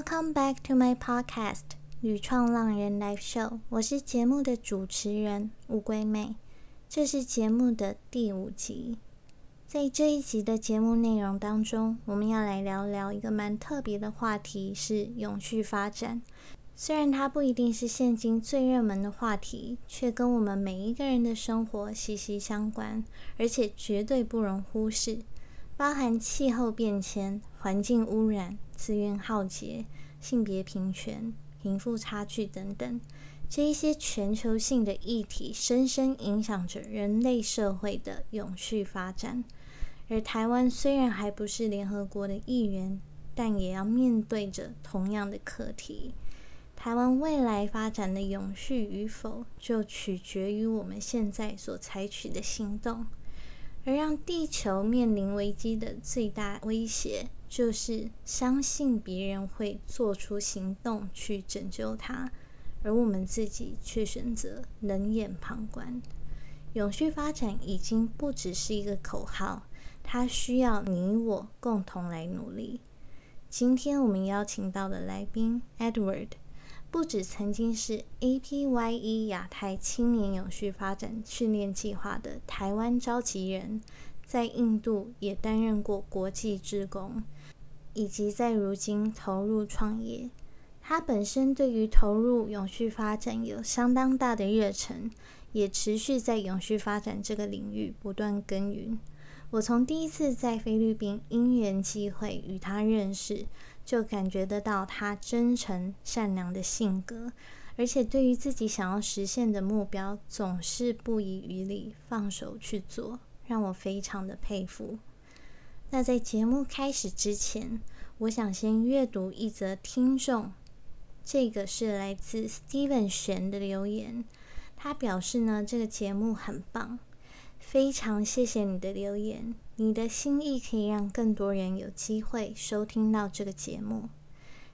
Welcome back to my podcast《屡创浪人 Live Show》，我是节目的主持人乌龟妹，这是节目的第五集。在这一集的节目内容当中，我们要来聊聊一个蛮特别的话题，是永续发展。虽然它不一定是现今最热门的话题，却跟我们每一个人的生活息息相关，而且绝对不容忽视。包含气候变迁、环境污染、资源浩劫、性别平权、贫富差距等等，这一些全球性的议题，深深影响着人类社会的永续发展。而台湾虽然还不是联合国的一员，但也要面对着同样的课题。台湾未来发展的永续与否，就取决于我们现在所采取的行动。而让地球面临危机的最大威胁，就是相信别人会做出行动去拯救他，而我们自己却选择冷眼旁观。永续发展已经不只是一个口号。它需要你我共同来努力。今天我们邀请到的来宾 Edward，不止曾经是 APYE 亚太青年永续发展训练计划的台湾召集人，在印度也担任过国际职工，以及在如今投入创业。他本身对于投入永续发展有相当大的热忱，也持续在永续发展这个领域不断耕耘。我从第一次在菲律宾因缘机会与他认识，就感觉得到他真诚善良的性格，而且对于自己想要实现的目标，总是不遗余力放手去做，让我非常的佩服。那在节目开始之前，我想先阅读一则听众，这个是来自 Steven 玄的留言，他表示呢，这个节目很棒。非常谢谢你的留言，你的心意可以让更多人有机会收听到这个节目。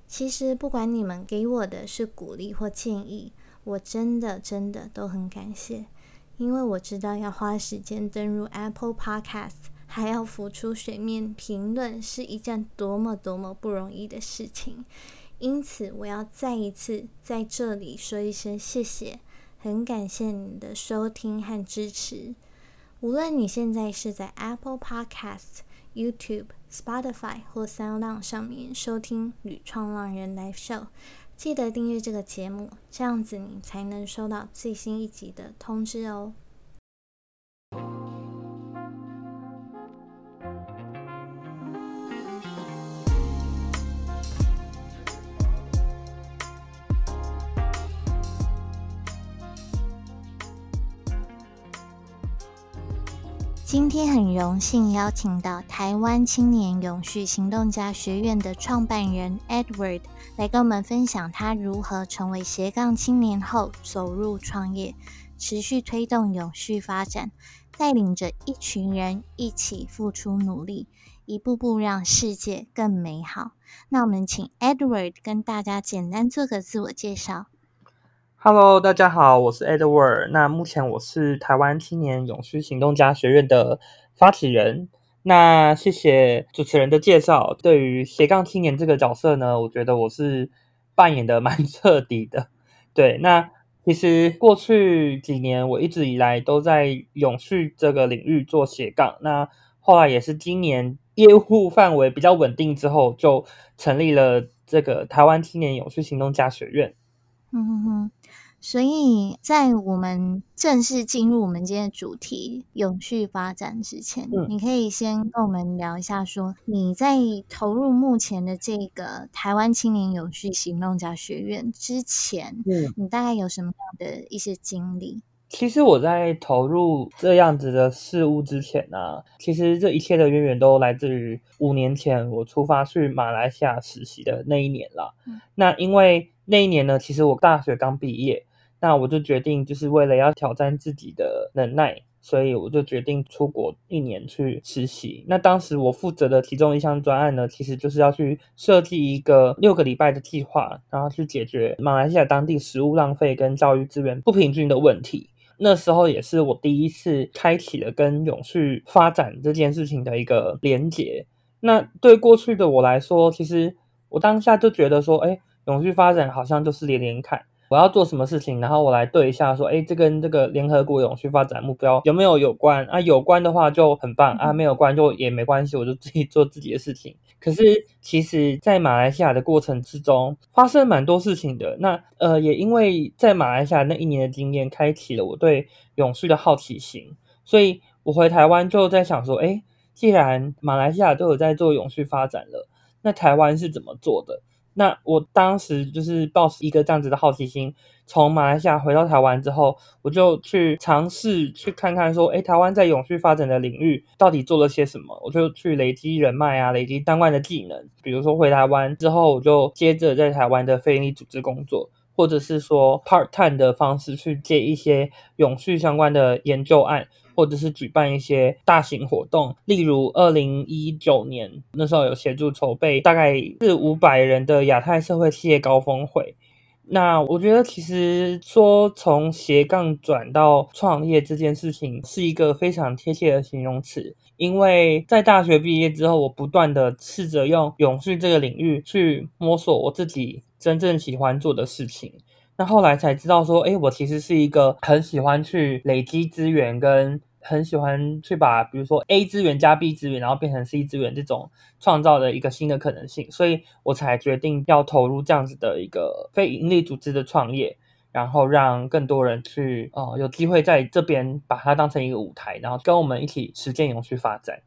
其实不管你们给我的是鼓励或建议，我真的真的都很感谢，因为我知道要花时间登入 Apple Podcast，还要浮出水面评论，是一件多么多么不容易的事情。因此，我要再一次在这里说一声谢谢，很感谢你的收听和支持。无论你现在是在 Apple Podcast、YouTube、Spotify 或 SoundOn 上面收听《屡创浪人 Live Show》，记得订阅这个节目，这样子你才能收到最新一集的通知哦。今天很荣幸邀请到台湾青年永续行动家学院的创办人 Edward 来跟我们分享他如何成为斜杠青年后走入创业，持续推动永续发展，带领着一群人一起付出努力，一步步让世界更美好。那我们请 Edward 跟大家简单做个自我介绍。Hello，大家好，我是 Edward。那目前我是台湾青年永续行动家学院的发起人。那谢谢主持人的介绍。对于斜杠青年这个角色呢，我觉得我是扮演的蛮彻底的。对，那其实过去几年我一直以来都在永续这个领域做斜杠。那后来也是今年业务范围比较稳定之后，就成立了这个台湾青年永续行动家学院。嗯哼哼。所以在我们正式进入我们今天的主题“永续发展”之前，你可以先跟我们聊一下，说你在投入目前的这个台湾青年永续行动家学院之前，嗯，你大概有什么样的一些经历？其实我在投入这样子的事物之前呢，其实这一切的渊源都来自于五年前我出发去马来西亚实习的那一年了。那因为那一年呢，其实我大学刚毕业，那我就决定就是为了要挑战自己的能耐，所以我就决定出国一年去实习。那当时我负责的其中一项专案呢，其实就是要去设计一个六个礼拜的计划，然后去解决马来西亚当地食物浪费跟教育资源不平均的问题。那时候也是我第一次开启了跟永续发展这件事情的一个连结。那对过去的我来说，其实我当下就觉得说，哎，永续发展好像就是连连看。我要做什么事情，然后我来对一下，说，哎，这跟这个联合国永续发展目标有没有有关啊？有关的话就很棒啊，没有关就也没关系，我就自己做自己的事情。可是其实，在马来西亚的过程之中，发生蛮多事情的。那呃，也因为在马来西亚那一年的经验，开启了我对永续的好奇心，所以我回台湾就在想说，哎，既然马来西亚都有在做永续发展了，那台湾是怎么做的？那我当时就是抱持一个这样子的好奇心，从马来西亚回到台湾之后，我就去尝试去看看说，哎，台湾在永续发展的领域到底做了些什么？我就去累积人脉啊，累积相关的技能。比如说回台湾之后，我就接着在台湾的非营利组织工作，或者是说 part time 的方式去接一些永续相关的研究案。或者是举办一些大型活动，例如二零一九年那时候有协助筹备大概四五百人的亚太社会企业高峰会。那我觉得其实说从斜杠转到创业这件事情是一个非常贴切的形容词，因为在大学毕业之后，我不断的试着用永续这个领域去摸索我自己真正喜欢做的事情。那后来才知道说，哎，我其实是一个很喜欢去累积资源跟。很喜欢去把，比如说 A 资源加 B 资源，然后变成 C 资源这种创造的一个新的可能性，所以我才决定要投入这样子的一个非营利组织的创业，然后让更多人去哦有机会在这边把它当成一个舞台，然后跟我们一起实践永续发展。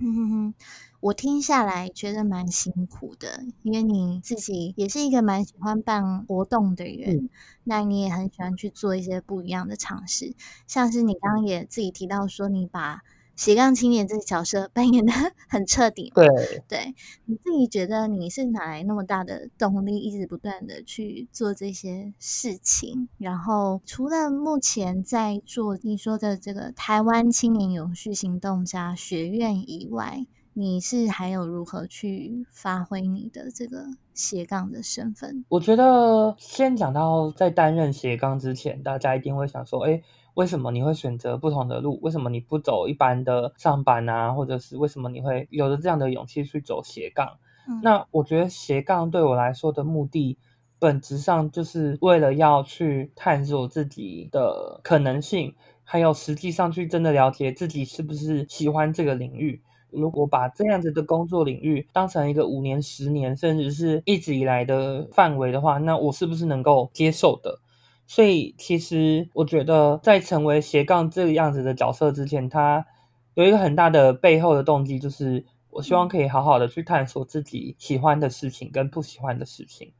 嗯哼哼。我听下来觉得蛮辛苦的，因为你自己也是一个蛮喜欢办活动的人，那你也很喜欢去做一些不一样的尝试，像是你刚刚也自己提到说，你把。斜杠青年这个角色 扮演的很彻底，对对，你自己觉得你是哪来那么大的动力，一直不断的去做这些事情？然后除了目前在做你说的这个台湾青年永续行动家学院以外，你是还有如何去发挥你的这个斜杠的身份？我觉得先讲到在担任斜杠之前，大家一定会想说，哎。为什么你会选择不同的路？为什么你不走一般的上班啊？或者是为什么你会有着这样的勇气去走斜杠？那我觉得斜杠对我来说的目的，本质上就是为了要去探索自己的可能性，还有实际上去真的了解自己是不是喜欢这个领域。如果把这样子的工作领域当成一个五年、十年，甚至是一直以来的范围的话，那我是不是能够接受的？所以，其实我觉得，在成为斜杠这个样子的角色之前，他有一个很大的背后的动机，就是我希望可以好好的去探索自己喜欢的事情跟不喜欢的事情。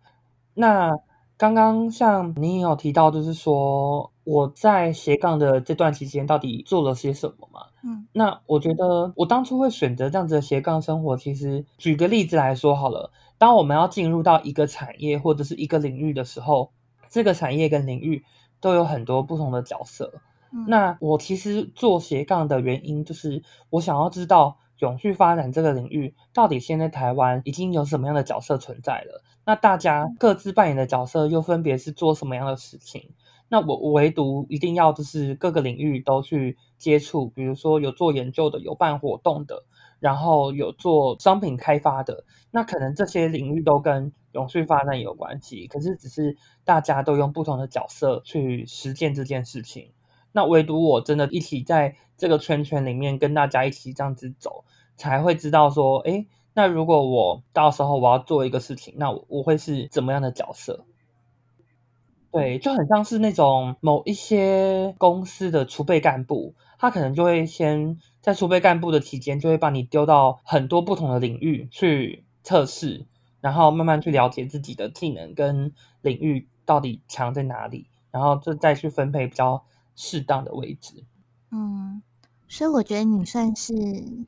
那刚刚像你也有提到，就是说我在斜杠的这段期间到底做了些什么嘛？嗯，那我觉得我当初会选择这样子的斜杠生活，其实举个例子来说好了，当我们要进入到一个产业或者是一个领域的时候。这个产业跟领域都有很多不同的角色。那我其实做斜杠的原因，就是我想要知道永续发展这个领域到底现在台湾已经有什么样的角色存在了。那大家各自扮演的角色又分别是做什么样的事情？那我我唯独一定要就是各个领域都去接触，比如说有做研究的，有办活动的。然后有做商品开发的，那可能这些领域都跟永续发展有关系，可是只是大家都用不同的角色去实践这件事情。那唯独我真的一起在这个圈圈里面跟大家一起这样子走，才会知道说，哎，那如果我到时候我要做一个事情，那我会是怎么样的角色？对，就很像是那种某一些公司的储备干部。他可能就会先在储备干部的期间，就会把你丢到很多不同的领域去测试，然后慢慢去了解自己的技能跟领域到底强在哪里，然后就再去分配比较适当的位置。嗯，所以我觉得你算是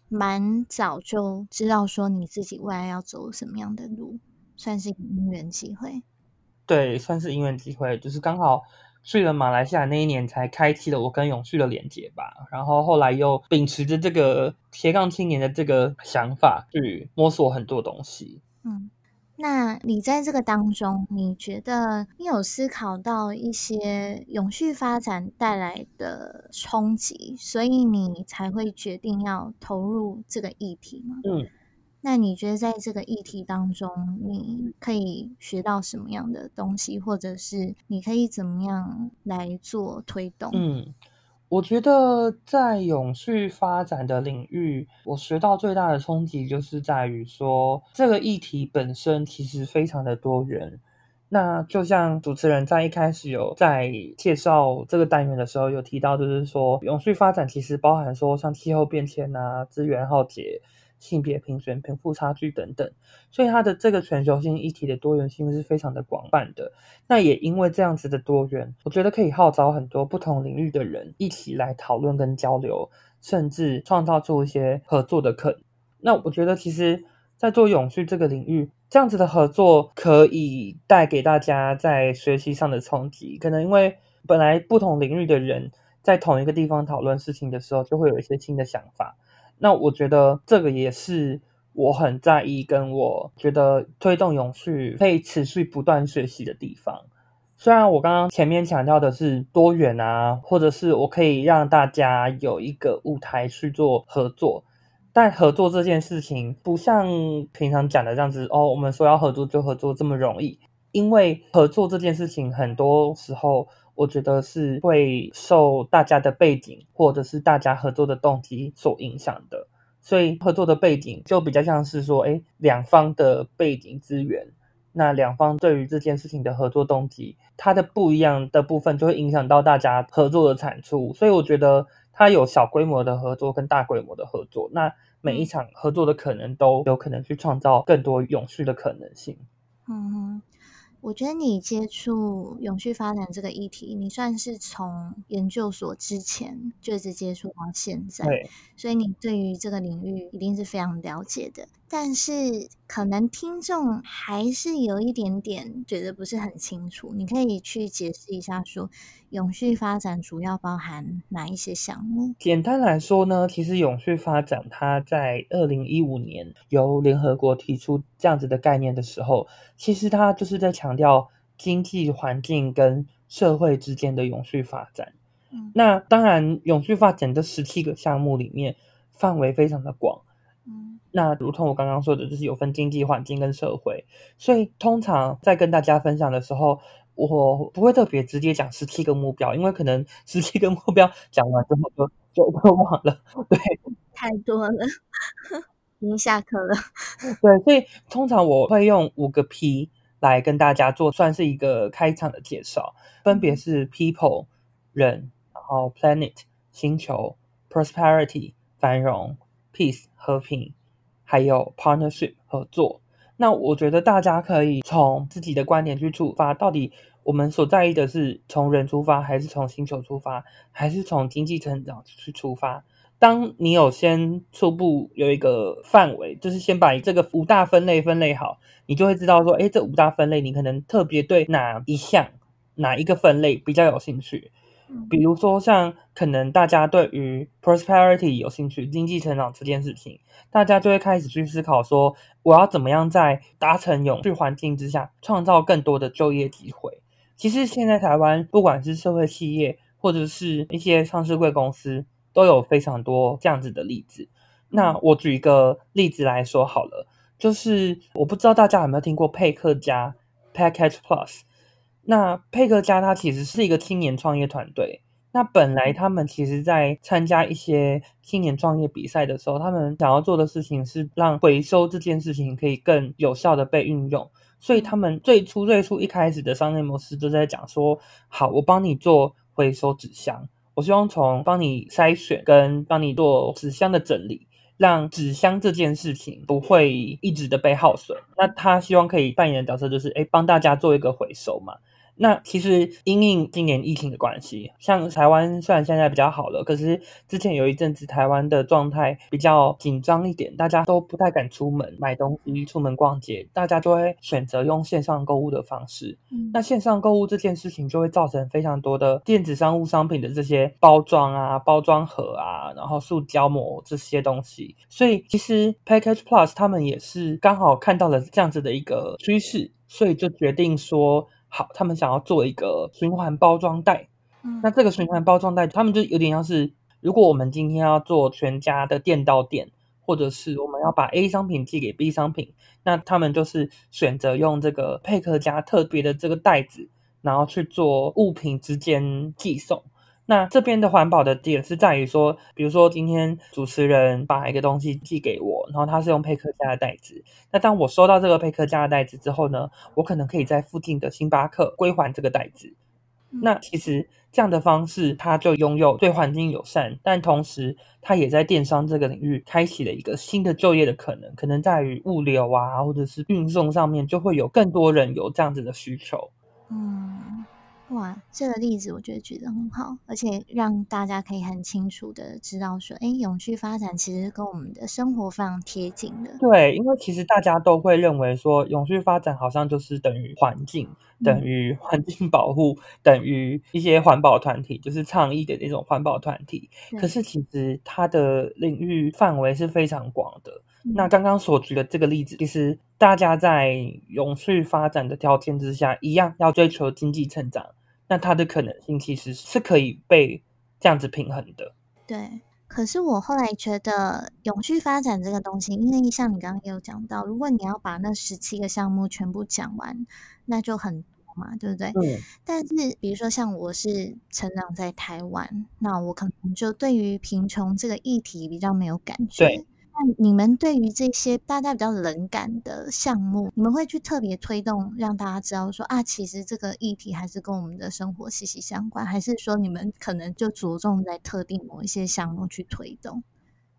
蛮早就知道说你自己未来要走什么样的路，算是因缘机会。对，算是因缘机会，就是刚好。去了马来西亚那一年，才开启了我跟永续的连接吧。然后后来又秉持着这个斜杠青年的这个想法，去摸索很多东西。嗯，那你在这个当中，你觉得你有思考到一些永续发展带来的冲击，所以你才会决定要投入这个议题吗？嗯。那你觉得在这个议题当中，你可以学到什么样的东西，或者是你可以怎么样来做推动？嗯，我觉得在永续发展的领域，我学到最大的冲击就是在于说，这个议题本身其实非常的多元。那就像主持人在一开始有在介绍这个单元的时候有提到，就是说永续发展其实包含说像气候变迁啊、资源耗竭。性别平权、贫富差距等等，所以它的这个全球性议题的多元性是非常的广泛的。那也因为这样子的多元，我觉得可以号召很多不同领域的人一起来讨论跟交流，甚至创造出一些合作的可能。那我觉得，其实，在做永续这个领域，这样子的合作可以带给大家在学习上的冲击。可能因为本来不同领域的人在同一个地方讨论事情的时候，就会有一些新的想法。那我觉得这个也是我很在意，跟我觉得推动永续可以持续不断学习的地方。虽然我刚刚前面强调的是多元啊，或者是我可以让大家有一个舞台去做合作，但合作这件事情不像平常讲的这样子哦，我们说要合作就合作这么容易，因为合作这件事情很多时候。我觉得是会受大家的背景或者是大家合作的动机所影响的，所以合作的背景就比较像是说，哎，两方的背景资源，那两方对于这件事情的合作动机，它的不一样的部分就会影响到大家合作的产出。所以我觉得它有小规模的合作跟大规模的合作，那每一场合作的可能都有可能去创造更多永续的可能性。嗯。我觉得你接触永续发展这个议题，你算是从研究所之前就一直接触到现在，所以你对于这个领域一定是非常了解的。但是可能听众还是有一点点觉得不是很清楚，你可以去解释一下，说永续发展主要包含哪一些项目？简单来说呢，其实永续发展它在二零一五年由联合国提出这样子的概念的时候，其实它就是在强调经济环境跟社会之间的永续发展。嗯，那当然，永续发展的十七个项目里面范围非常的广。那如同我刚刚说的，就是有分经济环境跟社会，所以通常在跟大家分享的时候，我不会特别直接讲十七个目标，因为可能十七个目标讲完之后就就都忘了。对，太多了，已经下课了。对，所以通常我会用五个 P 来跟大家做，算是一个开场的介绍，分别是 People 人，然后 Planet 星球，Prosperity 繁荣，Peace 和平。还有 partnership 合作，那我觉得大家可以从自己的观点去出发，到底我们所在意的是从人出发，还是从星球出发，还是从经济成长去出发？当你有先初步有一个范围，就是先把这个五大分类分类好，你就会知道说，哎，这五大分类你可能特别对哪一项、哪一个分类比较有兴趣。比如说，像可能大家对于 prosperity 有兴趣，经济成长这件事情，大家就会开始去思考说，我要怎么样在达成永续环境之下，创造更多的就业机会。其实现在台湾不管是社会企业，或者是一些上市贵公司，都有非常多这样子的例子。那我举一个例子来说好了，就是我不知道大家有没有听过佩克家 Package Plus。那佩克家它其实是一个青年创业团队。那本来他们其实在参加一些青年创业比赛的时候，他们想要做的事情是让回收这件事情可以更有效的被运用。所以他们最初最初一开始的商业模式都在讲说：好，我帮你做回收纸箱，我希望从帮你筛选跟帮你做纸箱的整理，让纸箱这件事情不会一直的被耗损。那他希望可以扮演的角色就是，哎，帮大家做一个回收嘛。那其实因应今年疫情的关系，像台湾虽然现在比较好了，可是之前有一阵子台湾的状态比较紧张一点，大家都不太敢出门买东西、出门逛街，大家就会选择用线上购物的方式。那线上购物这件事情就会造成非常多的电子商务商品的这些包装啊、包装盒啊，然后塑胶膜这些东西。所以其实 Package Plus 他们也是刚好看到了这样子的一个趋势，所以就决定说。好，他们想要做一个循环包装袋。嗯，那这个循环包装袋，他们就有点像是，如果我们今天要做全家的店到店，或者是我们要把 A 商品寄给 B 商品，那他们就是选择用这个佩克家特别的这个袋子，然后去做物品之间寄送。那这边的环保的点是在于说，比如说今天主持人把一个东西寄给我，然后他是用佩克家的袋子。那当我收到这个佩克家的袋子之后呢，我可能可以在附近的星巴克归还这个袋子。那其实这样的方式，它就拥有对环境友善，但同时它也在电商这个领域开启了一个新的就业的可能，可能在于物流啊，或者是运送上面，就会有更多人有这样子的需求。嗯。哇，这个例子我觉得举得很好，而且让大家可以很清楚的知道说，哎，永续发展其实跟我们的生活非常贴近的。对，因为其实大家都会认为说，永续发展好像就是等于环境，等于环境保护，等于一些环保团体，就是倡议的那种环保团体。可是其实它的领域范围是非常广的。那刚刚所举的这个例子，其实大家在永续发展的条件之下，一样要追求经济成长，那它的可能性其实是可以被这样子平衡的。对，可是我后来觉得永续发展这个东西，因为像你刚刚也有讲到，如果你要把那十七个项目全部讲完，那就很多嘛，对不对？嗯。但是比如说像我是成长在台湾，那我可能就对于贫穷这个议题比较没有感觉。对。那你们对于这些大家比较冷感的项目，你们会去特别推动，让大家知道说啊，其实这个议题还是跟我们的生活息息相关，还是说你们可能就着重在特定某一些项目去推动？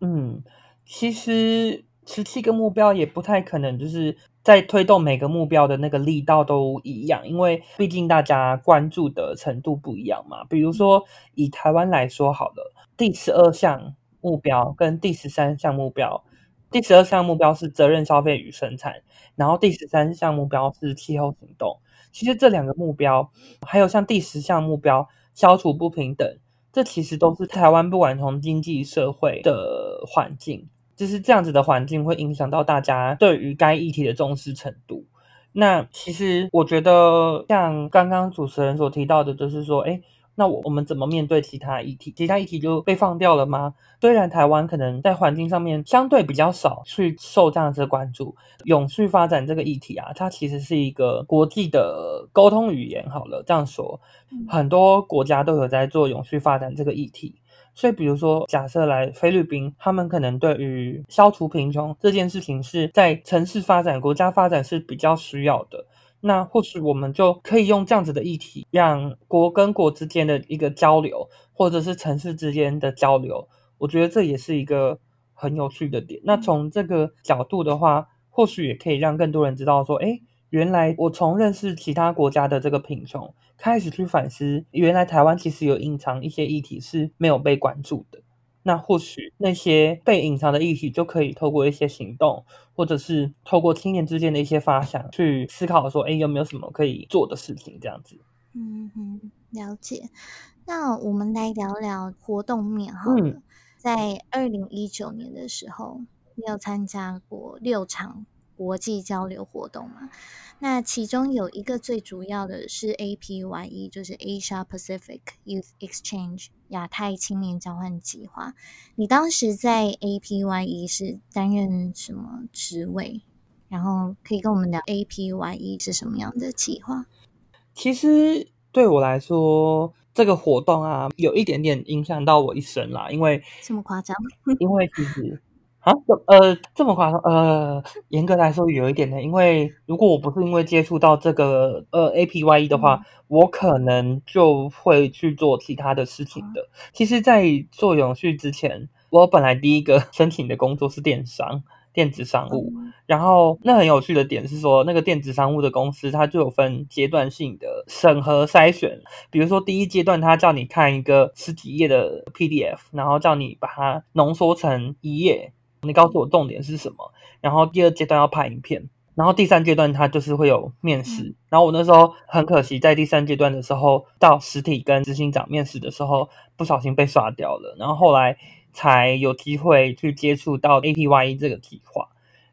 嗯，其实十七个目标也不太可能，就是在推动每个目标的那个力道都一样，因为毕竟大家关注的程度不一样嘛。比如说以台湾来说好了，第十二项。目标跟第十三项目标，第十二项目标是责任消费与生产，然后第十三项目标是气候行动。其实这两个目标，还有像第十项目标消除不平等，这其实都是台湾不管从经济社会的环境，就是这样子的环境会影响到大家对于该议题的重视程度。那其实我觉得，像刚刚主持人所提到的，就是说，哎。那我我们怎么面对其他议题？其他议题就被放掉了吗？虽然台湾可能在环境上面相对比较少去受这样子的关注，永续发展这个议题啊，它其实是一个国际的沟通语言。好了，这样说，很多国家都有在做永续发展这个议题。所以，比如说，假设来菲律宾，他们可能对于消除贫穷这件事情是在城市发展、国家发展是比较需要的。那或许我们就可以用这样子的议题，让国跟国之间的一个交流，或者是城市之间的交流，我觉得这也是一个很有趣的点。那从这个角度的话，或许也可以让更多人知道说，哎，原来我从认识其他国家的这个贫穷，开始去反思，原来台湾其实有隐藏一些议题是没有被关注的。那或许那些被隐藏的议题，就可以透过一些行动，或者是透过青年之间的一些发想，去思考说，哎，有没有什么可以做的事情？这样子。嗯哼，了解。那我们来聊聊活动面哈。嗯。在二零一九年的时候，你有参加过六场国际交流活动嘛？那其中有一个最主要的是 APYE，就是 Asia Pacific Youth Exchange 亚太青年交换计划。你当时在 APYE 是担任什么职位？然后可以跟我们聊 APYE 是什么样的计划？其实对我来说，这个活动啊，有一点点影响到我一生啦。因为这么夸张？因为其实。啊，呃，这么夸张？呃，严格来说有一点的，因为如果我不是因为接触到这个呃 APYE 的话，我可能就会去做其他的事情的。其实，在做永续之前，我本来第一个 申请的工作是电商、电子商务。然后，那很有趣的点是说，那个电子商务的公司，它就有分阶段性的审核筛选。比如说，第一阶段，它叫你看一个十几页的 PDF，然后叫你把它浓缩成一页。你告诉我重点是什么？然后第二阶段要拍影片，然后第三阶段它就是会有面试。然后我那时候很可惜，在第三阶段的时候到实体跟执行长面试的时候，不小心被刷掉了。然后后来才有机会去接触到 APYE 这个计划。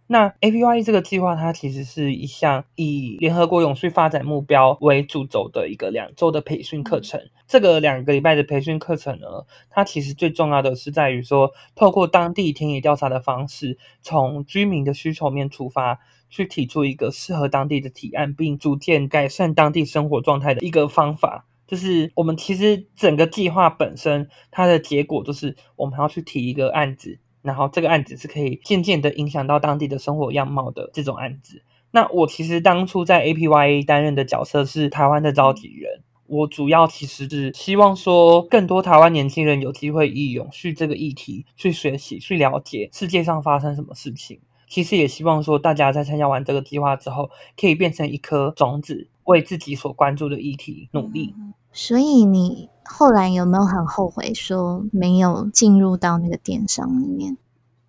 那 APY 这个计划，它其实是一项以联合国永续发展目标为主轴的一个两周的培训课程。这个两个礼拜的培训课程呢，它其实最重要的是在于说，透过当地田野调查的方式，从居民的需求面出发，去提出一个适合当地的提案，并逐渐改善当地生活状态的一个方法。就是我们其实整个计划本身，它的结果就是我们要去提一个案子。然后这个案子是可以渐渐的影响到当地的生活样貌的这种案子。那我其实当初在 APYA 担任的角色是台湾的召集人，我主要其实是希望说更多台湾年轻人有机会以永续这个议题去学习、去了解世界上发生什么事情。其实也希望说大家在参加完这个计划之后，可以变成一颗种子，为自己所关注的议题努力。所以你后来有没有很后悔说没有进入到那个电商里面？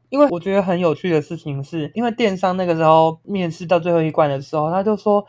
因为我觉得很有趣的事情是，因为电商那个时候面试到最后一关的时候，他就说：“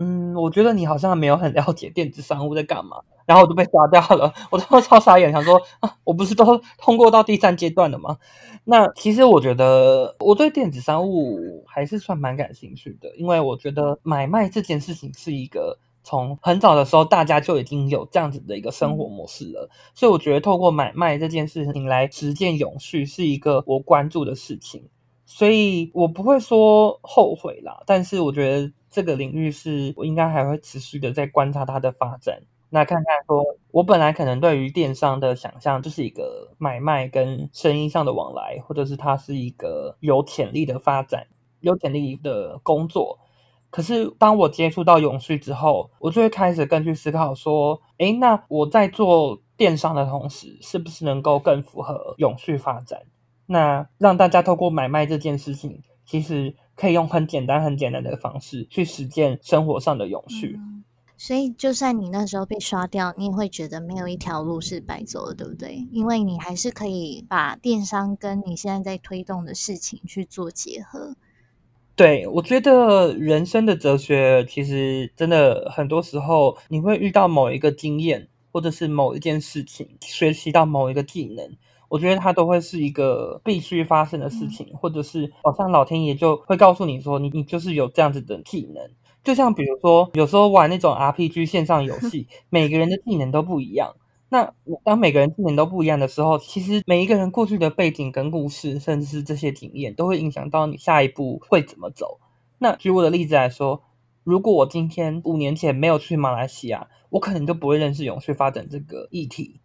嗯，我觉得你好像没有很了解电子商务在干嘛。”然后我就被刷掉了，我都超傻眼，想说啊，我不是都通过到第三阶段了吗？那其实我觉得我对电子商务还是算蛮感兴趣的，因为我觉得买卖这件事情是一个。从很早的时候，大家就已经有这样子的一个生活模式了，所以我觉得透过买卖这件事情来实践永续是一个我关注的事情，所以我不会说后悔啦。但是我觉得这个领域是我应该还会持续的在观察它的发展，那看看说我本来可能对于电商的想象就是一个买卖跟生意上的往来，或者是它是一个有潜力的发展、有潜力的工作。可是，当我接触到永续之后，我就会开始更去思考说：，诶，那我在做电商的同时，是不是能够更符合永续发展？那让大家透过买卖这件事情，其实可以用很简单、很简单的方式去实践生活上的永续。所以，就算你那时候被刷掉，你也会觉得没有一条路是白走的，对不对？因为你还是可以把电商跟你现在在推动的事情去做结合。对，我觉得人生的哲学其实真的很多时候，你会遇到某一个经验，或者是某一件事情，学习到某一个技能，我觉得它都会是一个必须发生的事情，或者是好像老天爷就会告诉你说，你你就是有这样子的技能。就像比如说，有时候玩那种 RPG 线上游戏，每个人的技能都不一样。那我当每个人技能都不一样的时候，其实每一个人过去的背景跟故事，甚至是这些经验，都会影响到你下一步会怎么走。那举我的例子来说，如果我今天五年前没有去马来西亚，我可能就不会认识永续发展这个议题，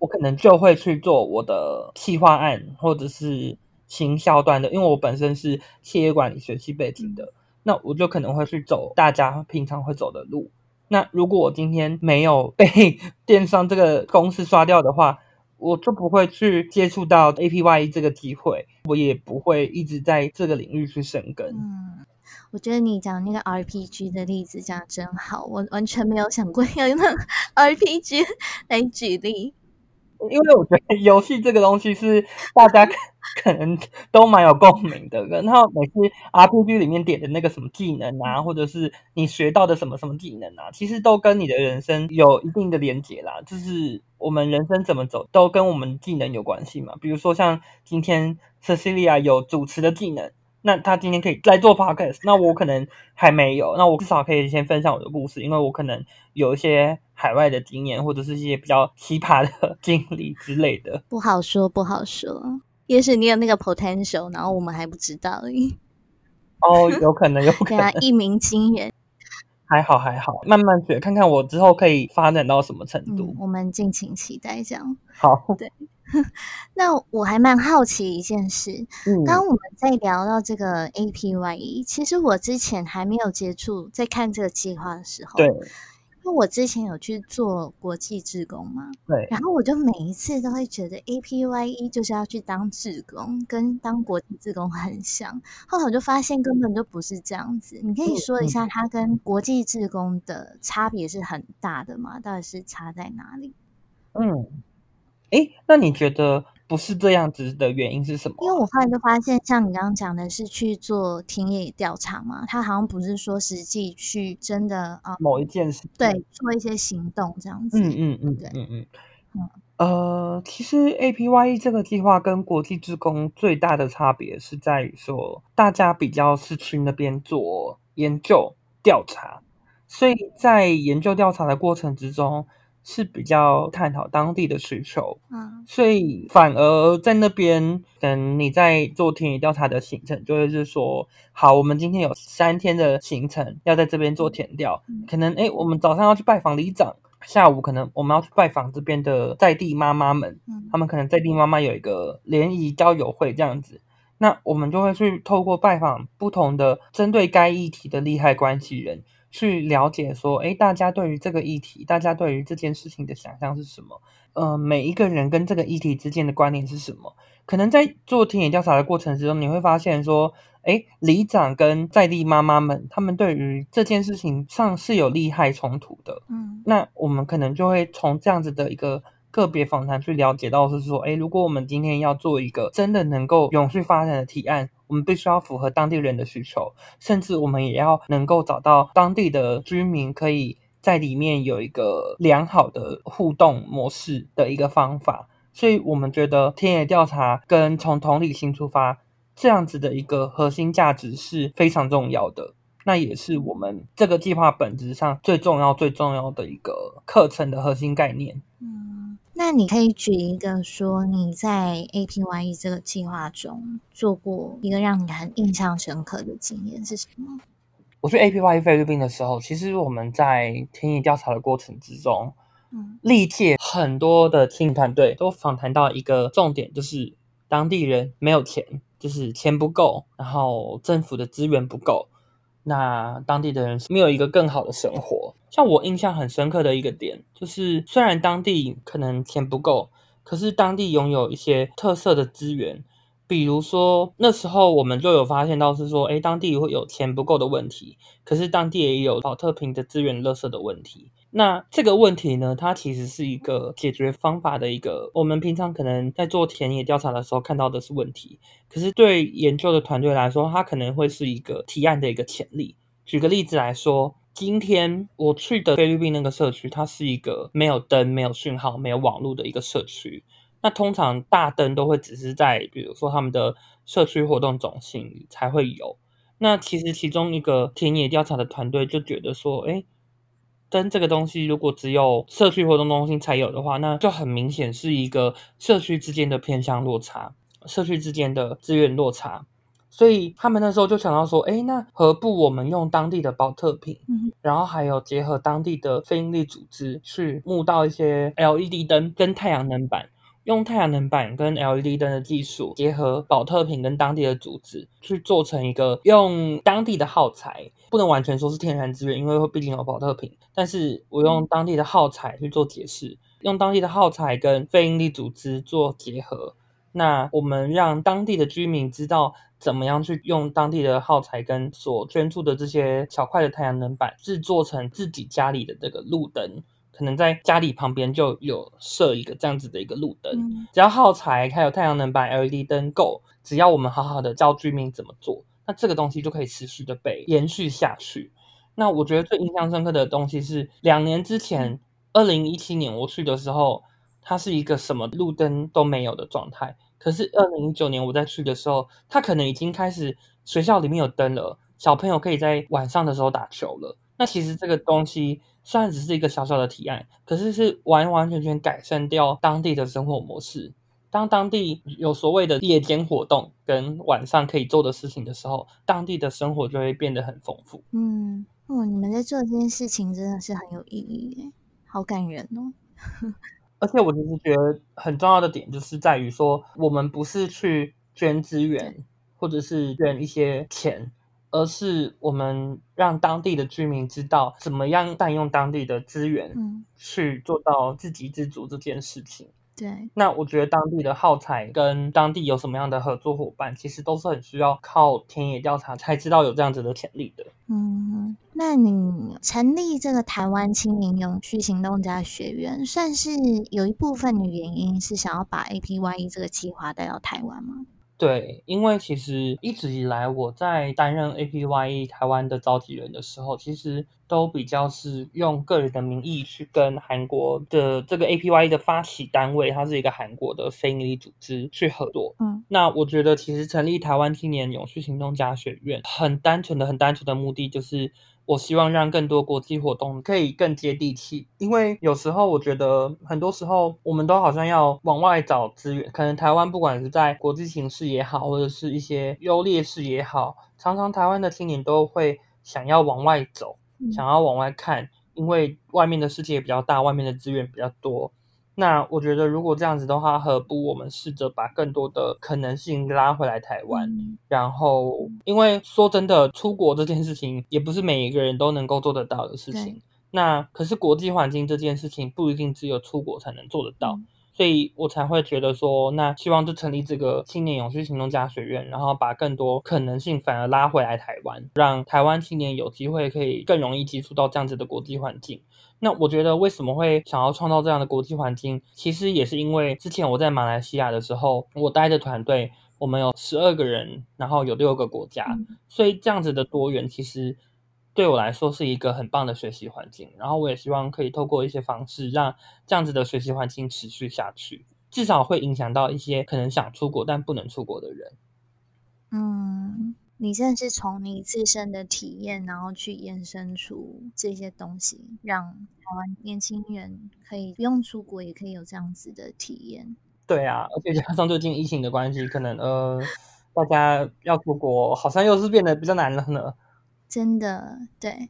我可能就会去做我的企划案或者是行销端的，因为我本身是企业管理学习背景的，那我就可能会去走大家平常会走的路。那如果我今天没有被 电商这个公司刷掉的话，我就不会去接触到 APY 这个机会，我也不会一直在这个领域去生根。嗯，我觉得你讲那个 RPG 的例子讲真好，我完全没有想过要用 RPG 来举例。因为我觉得游戏这个东西是大家可能都蛮有共鸣的，然后每次 RPG 里面点的那个什么技能啊，或者是你学到的什么什么技能啊，其实都跟你的人生有一定的连结啦。就是我们人生怎么走，都跟我们技能有关系嘛。比如说像今天 Cecilia 有主持的技能。那他今天可以来做 podcast，那我可能还没有，那我至少可以先分享我的故事，因为我可能有一些海外的经验，或者是一些比较奇葩的经历之类的。不好说，不好说。也许你有那个 potential，然后我们还不知道而已。哦，有可能，有可 能一鸣惊人。还好，还好，慢慢学，看看我之后可以发展到什么程度。我们敬请期待，这样。好，对。那我还蛮好奇一件事，刚我们在聊到这个 APYE，其实我之前还没有接触，在看这个计划的时候，对，因为我之前有去做国际志工嘛，对，然后我就每一次都会觉得 APYE 就是要去当志工，跟当国际志工很像，后来我就发现根本就不是这样子。你可以说一下，它跟国际志工的差别是很大的吗？到底是差在哪里？嗯。哎，那你觉得不是这样子的原因是什么？因为我后来就发现，像你刚刚讲的是去做田野调查嘛，他好像不是说实际去真的啊某一件事，对，做一些行动这样子。嗯嗯嗯，对，嗯嗯嗯。呃，其实 APYE 这个计划跟国际职工最大的差别是在于说，大家比较是去那边做研究调查，所以在研究调查的过程之中。是比较探讨当地的需求，嗯，所以反而在那边，等你在做田野调查的行程，就会是说，好，我们今天有三天的行程要在这边做田调，可能哎，我们早上要去拜访里长，下午可能我们要去拜访这边的在地妈妈们，他们可能在地妈妈有一个联谊交友会这样子，那我们就会去透过拜访不同的针对该议题的利害关系人。去了解说，哎，大家对于这个议题，大家对于这件事情的想象是什么？呃，每一个人跟这个议题之间的关联是什么？可能在做田野调查的过程之中，你会发现说，哎，里长跟在地妈妈们，他们对于这件事情上是有利害冲突的。嗯，那我们可能就会从这样子的一个。个别访谈去了解到是说，哎，如果我们今天要做一个真的能够永续发展的提案，我们必须要符合当地人的需求，甚至我们也要能够找到当地的居民可以在里面有一个良好的互动模式的一个方法。所以，我们觉得田野调查跟从同理心出发这样子的一个核心价值是非常重要的。那也是我们这个计划本质上最重要、最重要的一个课程的核心概念。嗯，那你可以举一个说你在 APYE 这个计划中做过一个让你很印象深刻的经验是什么？我去 APYE 菲律宾的时候，其实我们在田野调查的过程之中，嗯，历届很多的听团队都访谈到一个重点，就是当地人没有钱，就是钱不够，然后政府的资源不够。那当地的人没有一个更好的生活。像我印象很深刻的一个点，就是虽然当地可能钱不够，可是当地拥有一些特色的资源，比如说那时候我们就有发现到是说，诶，当地会有钱不够的问题，可是当地也有保特瓶的资源、垃圾的问题。那这个问题呢，它其实是一个解决方法的一个，我们平常可能在做田野调查的时候看到的是问题，可是对研究的团队来说，它可能会是一个提案的一个潜力。举个例子来说，今天我去的菲律宾那个社区，它是一个没有灯、没有讯号、没有网络的一个社区。那通常大灯都会只是在，比如说他们的社区活动中心才会有。那其实其中一个田野调查的团队就觉得说，哎。灯这个东西，如果只有社区活动中心才有的话，那就很明显是一个社区之间的偏向落差，社区之间的资源落差。所以他们那时候就想到说，哎，那何不我们用当地的保特瓶，然后还有结合当地的非营利组织去募到一些 LED 灯跟太阳能板。用太阳能板跟 LED 灯的技术结合保特瓶跟当地的组织去做成一个用当地的耗材，不能完全说是天然资源，因为会毕竟有保特瓶。但是我用当地的耗材去做解释，用当地的耗材跟非营利组织做结合，那我们让当地的居民知道怎么样去用当地的耗材跟所捐助的这些小块的太阳能板制作成自己家里的这个路灯。可能在家里旁边就有设一个这样子的一个路灯，只要耗材还有太阳能板 LED 灯够，只要我们好好的教居民怎么做，那这个东西就可以持续的被延续下去。那我觉得最印象深刻的东西是两年之前，二零一七年我去的时候，它是一个什么路灯都没有的状态。可是二零一九年我再去的时候，它可能已经开始学校里面有灯了，小朋友可以在晚上的时候打球了。那其实这个东西。虽然只是一个小小的提案，可是是完完全全改善掉当地的生活模式。当当地有所谓的夜间活动跟晚上可以做的事情的时候，当地的生活就会变得很丰富。嗯，哦，你们在做这件事情真的是很有意义耶，好感人哦。而且我其实觉得很重要的点就是在于说，我们不是去捐资源，或者是捐一些钱。而是我们让当地的居民知道怎么样善用当地的资源，嗯，去做到自给自足这件事情。对，那我觉得当地的耗材跟当地有什么样的合作伙伴，其实都是很需要靠田野调查才知道有这样子的潜力的。嗯，那你成立这个台湾青年永续行动家学院，算是有一部分的原因是想要把 APYE 这个计划带到台湾吗？对，因为其实一直以来我在担任 APYE 台湾的召集人的时候，其实都比较是用个人的名义去跟韩国的这个 APYE 的发起单位，它是一个韩国的非营利组织去合作。嗯，那我觉得其实成立台湾青年永续行动家学院，很单纯的、很单纯的目的就是。我希望让更多国际活动可以更接地气，因为有时候我觉得很多时候我们都好像要往外找资源，可能台湾不管是在国际形势也好，或者是一些优劣势也好，常常台湾的青年都会想要往外走，想要往外看，因为外面的世界比较大，外面的资源比较多。那我觉得，如果这样子的话，何不我们试着把更多的可能性拉回来台湾？然后，因为说真的，出国这件事情也不是每一个人都能够做得到的事情。那可是国际环境这件事情，不一定只有出国才能做得到。所以我才会觉得说，那希望就成立这个青年永续行动家学院，然后把更多可能性反而拉回来台湾，让台湾青年有机会可以更容易接触到这样子的国际环境。那我觉得为什么会想要创造这样的国际环境，其实也是因为之前我在马来西亚的时候，我待的团队我们有十二个人，然后有六个国家，所以这样子的多元其实。对我来说是一个很棒的学习环境，然后我也希望可以透过一些方式，让这样子的学习环境持续下去，至少会影响到一些可能想出国但不能出国的人。嗯，你真的是从你自身的体验，然后去延伸出这些东西，让台湾年轻人可以不用出国，也可以有这样子的体验。对啊，而且加上最近疫情的关系，可能呃，大家要出国好像又是变得比较难了呢。真的对，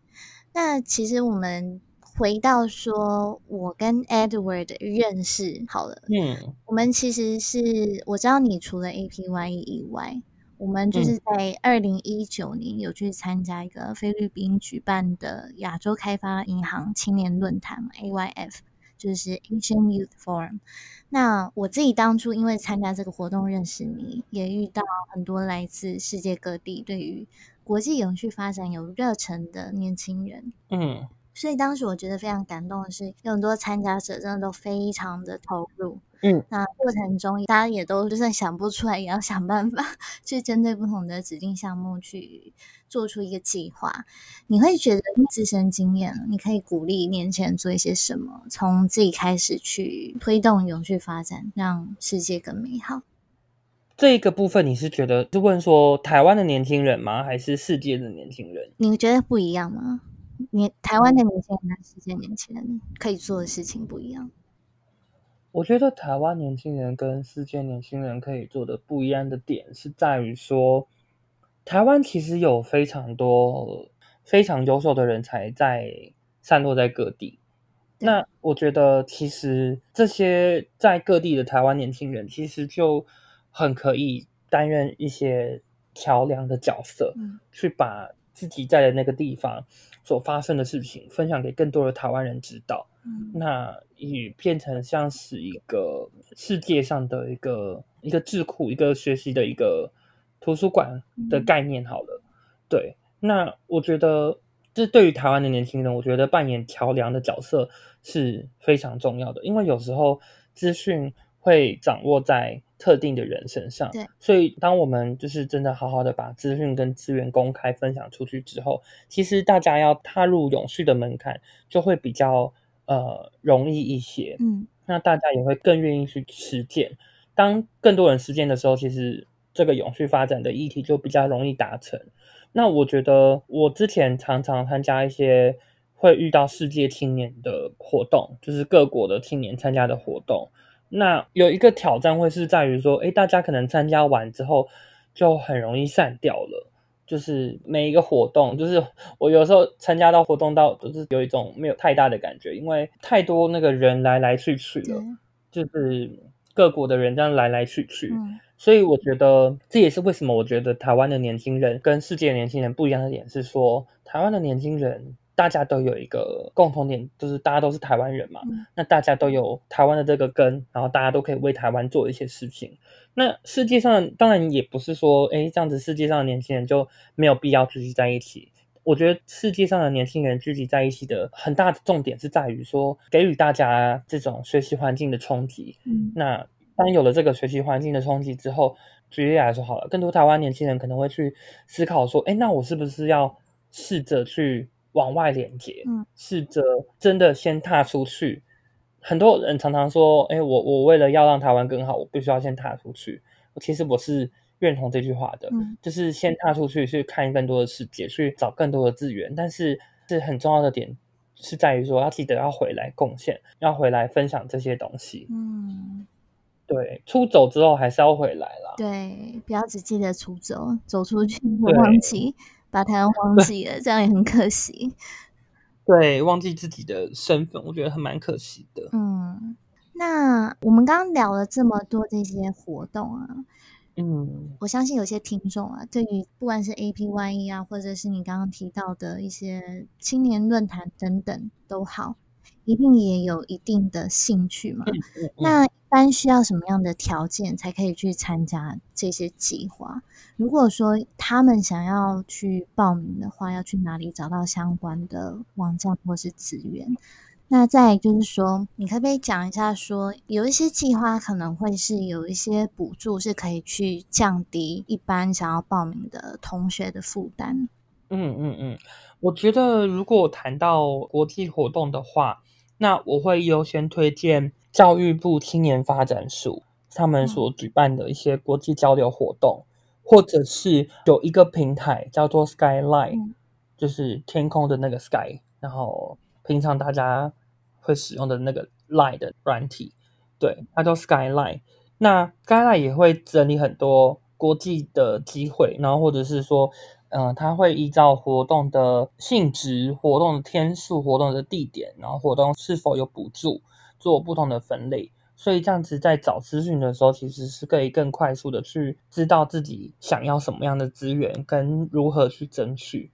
那其实我们回到说，我跟 Edward 认识好了。嗯，我们其实是我知道你除了 APY 以外，我们就是在二零一九年有去参加一个菲律宾举办的亚洲开发银行青年论坛 AYF，就是 Asian Youth Forum。那我自己当初因为参加这个活动认识你，也遇到很多来自世界各地对于。国际永续发展有热忱的年轻人，嗯，所以当时我觉得非常感动的是，有很多参加者真的都非常的投入，嗯，那过程中大家也都就算想不出来，也要想办法 去针对不同的指定项目去做出一个计划。你会觉得自身经验，你可以鼓励年轻人做一些什么，从自己开始去推动永续发展，让世界更美好。这一个部分，你是觉得是问说台湾的年轻人吗，还是世界的年轻人？你觉得不一样吗？你台湾的年轻人跟世界年轻人可以做的事情不一样？我觉得台湾年轻人跟世界年轻人可以做的不一样的点是在于说，台湾其实有非常多非常优秀的人才在散落在各地。那我觉得其实这些在各地的台湾年轻人，其实就很可以担任一些桥梁的角色，去把自己在的那个地方所发生的事情分享给更多的台湾人知道。那也变成像是一个世界上的一个一个智库、一个学习的一个图书馆的概念。好了，对，那我觉得这对于台湾的年轻人，我觉得扮演桥梁的角色是非常重要的，因为有时候资讯会掌握在。特定的人身上，对，所以当我们就是真的好好的把资讯跟资源公开分享出去之后，其实大家要踏入永续的门槛就会比较呃容易一些，嗯，那大家也会更愿意去实践。当更多人实践的时候，其实这个永续发展的议题就比较容易达成。那我觉得我之前常常参加一些会遇到世界青年的活动，就是各国的青年参加的活动。那有一个挑战会是在于说，诶，大家可能参加完之后就很容易散掉了。就是每一个活动，就是我有时候参加到活动到，就是有一种没有太大的感觉，因为太多那个人来来去去了，就是各国的人这样来来去去。所以我觉得这也是为什么我觉得台湾的年轻人跟世界年轻人不一样的点是说，台湾的年轻人。大家都有一个共同点，就是大家都是台湾人嘛。那大家都有台湾的这个根，然后大家都可以为台湾做一些事情。那世界上当然也不是说，哎，这样子世界上的年轻人就没有必要聚集在一起。我觉得世界上的年轻人聚集在一起的很大的重点是在于说，给予大家这种学习环境的冲击。嗯，那当有了这个学习环境的冲击之后，举例来说好了，更多台湾年轻人可能会去思考说，哎，那我是不是要试着去往外连接，试着真的先踏出去？很多人常常说，哎，我我为了要让台湾更好，我必须要先踏出去。其实我是认同这句话的，就是先踏出去去看更多的世界，去找更多的资源。但是是很重要的点是在于说，要记得要回来贡献，要回来分享这些东西。嗯。对，出走之后还是要回来啦。对，不要只记得出走，走出去会忘记，把台湾 忘记了，这样也很可惜。对，忘记自己的身份，我觉得还蛮可惜的。嗯，那我们刚刚聊了这么多这些活动啊，嗯，我相信有些听众啊，对于不管是 APYE 啊，或者是你刚刚提到的一些青年论坛等等都好。一定也有一定的兴趣嘛？那一般需要什么样的条件才可以去参加这些计划？如果说他们想要去报名的话，要去哪里找到相关的网站或是资源？那再就是说，你可不可以讲一下，说有一些计划可能会是有一些补助，是可以去降低一般想要报名的同学的负担？嗯嗯嗯，我觉得如果谈到国际活动的话，那我会优先推荐教育部青年发展署他们所举办的一些国际交流活动，或者是有一个平台叫做 Skyline，就是天空的那个 Sky，然后平常大家会使用的那个 Line 的软体，对，它叫 Skyline。那 Skyline 也会整理很多国际的机会，然后或者是说。嗯，他会依照活动的性质、活动的天数、活动的地点，然后活动是否有补助，做不同的分类。所以这样子在找资讯的时候，其实是可以更快速的去知道自己想要什么样的资源，跟如何去争取。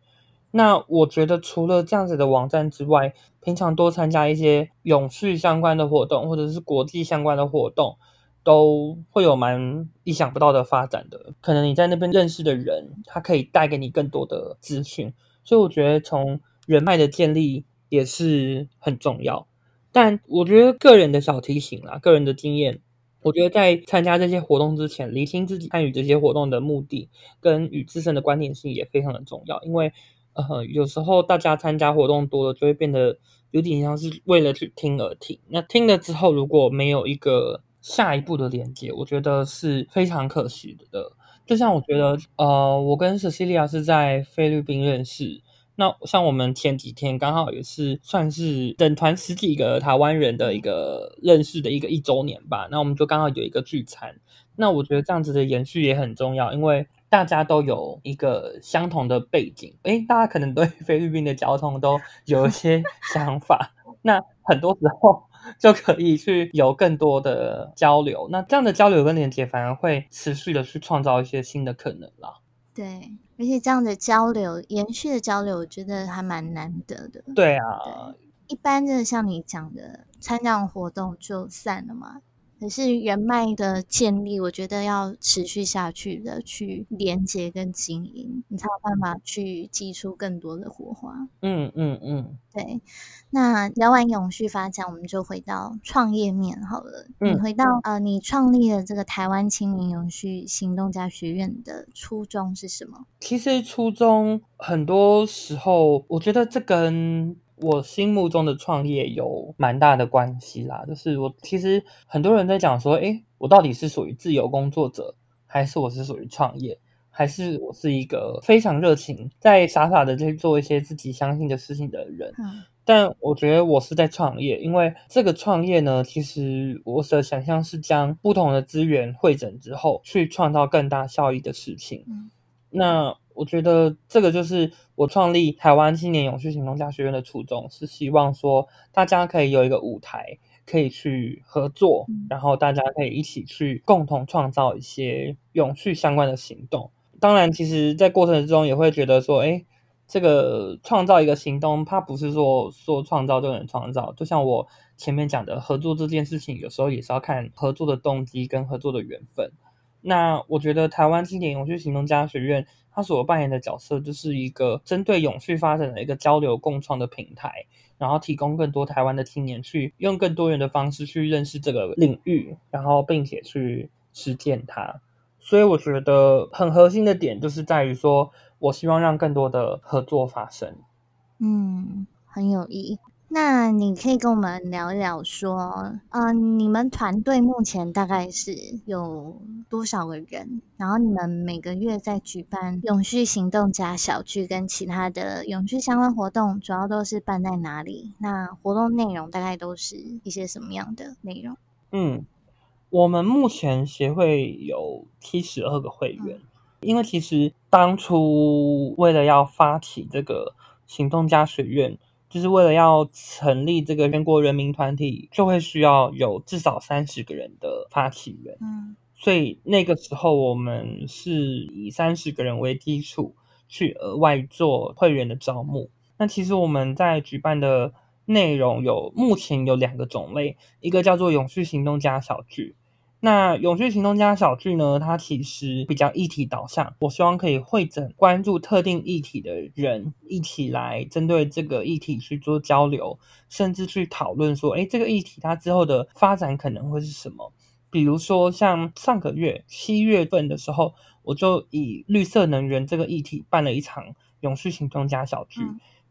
那我觉得除了这样子的网站之外，平常多参加一些永续相关的活动，或者是国际相关的活动。都会有蛮意想不到的发展的，可能你在那边认识的人，他可以带给你更多的资讯，所以我觉得从人脉的建立也是很重要。但我觉得个人的小提醒啦，个人的经验，我觉得在参加这些活动之前，理清自己参与这些活动的目的跟与自身的关联性也非常的重要，因为呃有时候大家参加活动多了，就会变得有点像是为了去听而听，那听了之后如果没有一个下一步的连接，我觉得是非常可惜的。就像我觉得，呃，我跟 Cecilia 是在菲律宾认识。那像我们前几天刚好也是算是整团十几个台湾人的一个认识的一个一周年吧。那我们就刚好有一个聚餐。那我觉得这样子的延续也很重要，因为大家都有一个相同的背景。诶，大家可能对菲律宾的交通都有一些想法。那很多时候。就可以去有更多的交流，那这样的交流跟连接反而会持续的去创造一些新的可能啦。对，而且这样的交流、延续的交流，我觉得还蛮难得的。对啊，一般就是像你讲的，参加活动就散了嘛。可是人脉的建立，我觉得要持续下去的去连接跟经营，你才有办法去激出更多的火花。嗯嗯嗯，对。那聊完永续发展，我们就回到创业面好了。你回到呃，你创立了这个台湾青年永续行动家学院的初衷是什么？其实初衷很多时候，我觉得这跟我心目中的创业有蛮大的关系啦，就是我其实很多人在讲说，哎，我到底是属于自由工作者，还是我是属于创业，还是我是一个非常热情，在傻傻的去做一些自己相信的事情的人？嗯，但我觉得我是在创业，因为这个创业呢，其实我的想象是将不同的资源汇整之后，去创造更大效益的事情。嗯，那。我觉得这个就是我创立台湾青年永续行动家学院的初衷，是希望说大家可以有一个舞台，可以去合作，然后大家可以一起去共同创造一些永续相关的行动。当然，其实，在过程之中也会觉得说，哎，这个创造一个行动，它不是说说创造就能创造。就像我前面讲的，合作这件事情，有时候也是要看合作的动机跟合作的缘分。那我觉得台湾青年永续行动家学院，它所扮演的角色就是一个针对永续发展的一个交流共创的平台，然后提供更多台湾的青年去用更多元的方式去认识这个领域，然后并且去实践它。所以我觉得很核心的点就是在于说，我希望让更多的合作发生。嗯，很有意义。那你可以跟我们聊一聊，说，嗯，你们团队目前大概是有多少个人？然后你们每个月在举办永续行动家小聚跟其他的永续相关活动，主要都是办在哪里？那活动内容大概都是一些什么样的内容？嗯，我们目前协会有七十二个会员，因为其实当初为了要发起这个行动家学院。就是为了要成立这个全国人民团体，就会需要有至少三十个人的发起人。嗯，所以那个时候我们是以三十个人为基础去额外做会员的招募。那其实我们在举办的内容有目前有两个种类，一个叫做永续行动加小聚。那永续行动家小聚呢？它其实比较议题导向，我希望可以会诊关注特定议题的人，一起来针对这个议题去做交流，甚至去讨论说，哎，这个议题它之后的发展可能会是什么？比如说像上个月七月份的时候，我就以绿色能源这个议题办了一场永续行动家小聚。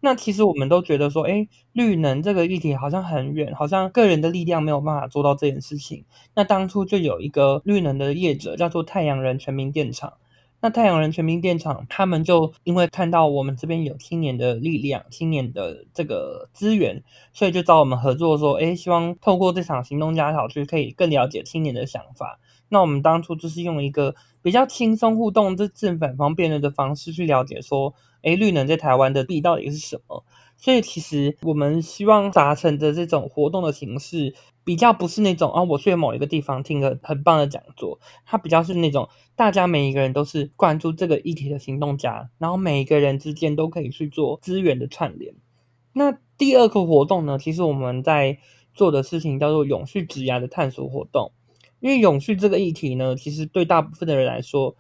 那其实我们都觉得说，哎，绿能这个议题好像很远，好像个人的力量没有办法做到这件事情。那当初就有一个绿能的业者叫做太阳人全民电厂。那太阳人全民电厂他们就因为看到我们这边有青年的力量、青年的这个资源，所以就找我们合作说，哎，希望透过这场行动家小区可以更了解青年的想法。那我们当初就是用一个比较轻松互动、这正反方辩论的方式去了解说。哎，绿能在台湾的 B 到底是什么？所以其实我们希望达成的这种活动的形式，比较不是那种啊，我去某一个地方听个很棒的讲座，它比较是那种大家每一个人都是关注这个议题的行动家，然后每一个人之间都可以去做资源的串联。那第二个活动呢，其实我们在做的事情叫做永续职涯的探索活动，因为永续这个议题呢，其实对大部分的人来说，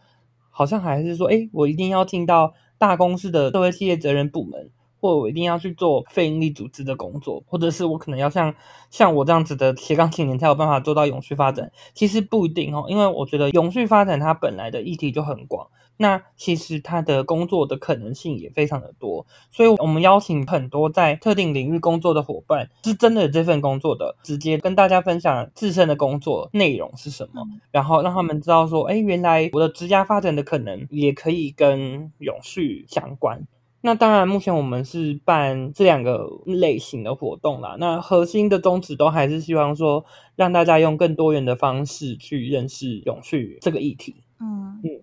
好像还是说，哎，我一定要进到。大公司的社会企业责任部门，或我一定要去做非营利组织的工作，或者是我可能要像像我这样子的斜杠青年才有办法做到永续发展。其实不一定哦，因为我觉得永续发展它本来的议题就很广。那其实他的工作的可能性也非常的多，所以我们邀请很多在特定领域工作的伙伴，是真的这份工作的，直接跟大家分享自身的工作内容是什么，然后让他们知道说，哎，原来我的职业发展的可能也可以跟永续相关。那当然，目前我们是办这两个类型的活动啦。那核心的宗旨都还是希望说，让大家用更多元的方式去认识永续这个议题。嗯嗯。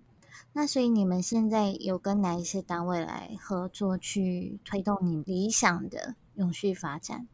那所以你们现在有跟哪一些单位来合作，去推动你理想的永续发展？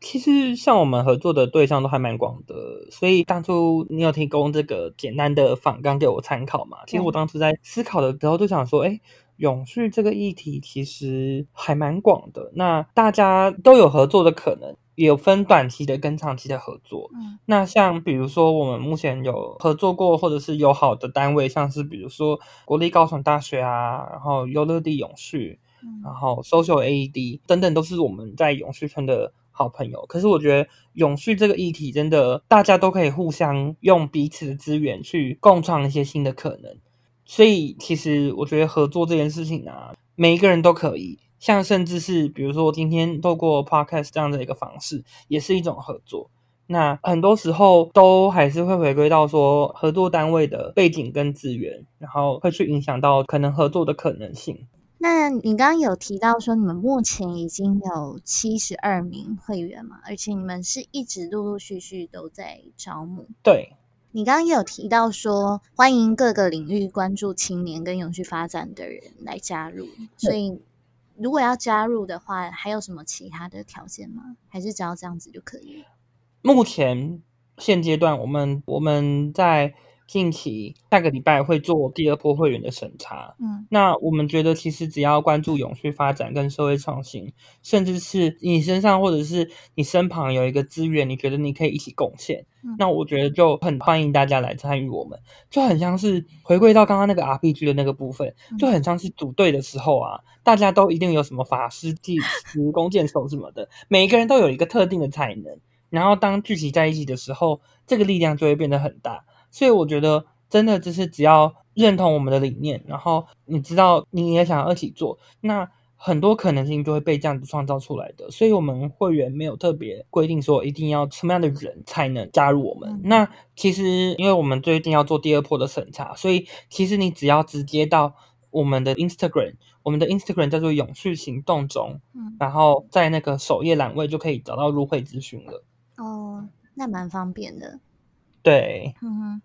其实像我们合作的对象都还蛮广的，所以当初你有提供这个简单的访纲给我参考嘛？其实我当初在思考的时候就想说，哎，永续这个议题其实还蛮广的，那大家都有合作的可能。有分短期的跟长期的合作。嗯，那像比如说，我们目前有合作过或者是友好的单位，像是比如说国立高雄大学啊，然后优乐地永续，然后 Social AED 等等，都是我们在永续圈的好朋友。可是我觉得永续这个议题，真的大家都可以互相用彼此的资源去共创一些新的可能。所以其实我觉得合作这件事情啊，每一个人都可以。像甚至是比如说今天透过 podcast 这样的一个方式，也是一种合作。那很多时候都还是会回归到说合作单位的背景跟资源，然后会去影响到可能合作的可能性。那你刚刚有提到说你们目前已经有七十二名会员嘛？而且你们是一直陆陆续续都在招募。对，你刚刚也有提到说欢迎各个领域关注青年跟永续发展的人来加入，所以。如果要加入的话，还有什么其他的条件吗？还是只要这样子就可以？目前现阶段，我们我们在近期下个礼拜会做第二波会员的审查。嗯，那我们觉得其实只要关注永续发展跟社会创新，甚至是你身上或者是你身旁有一个资源，你觉得你可以一起贡献，那我觉得就很欢迎大家来参与我们，就很像是回归到刚刚那个 RPG 的那个部分，就很像是组队的时候啊，大家都一定有什么法师、祭司、弓箭手什么的，每一个人都有一个特定的才能。然后当聚集在一起的时候，这个力量就会变得很大。所以我觉得，真的就是只要认同我们的理念，然后你知道你也想要一起做，那很多可能性就会被这样子创造出来的。所以，我们会员没有特别规定说一定要什么样的人才能加入我们。那其实，因为我们最近要做第二波的审查，所以其实你只要直接到我们的 Instagram，我们的 Instagram 叫做永续行动中，嗯，然后在那个首页栏位就可以找到入会资讯了。哦，那蛮方便的。对，嗯哼，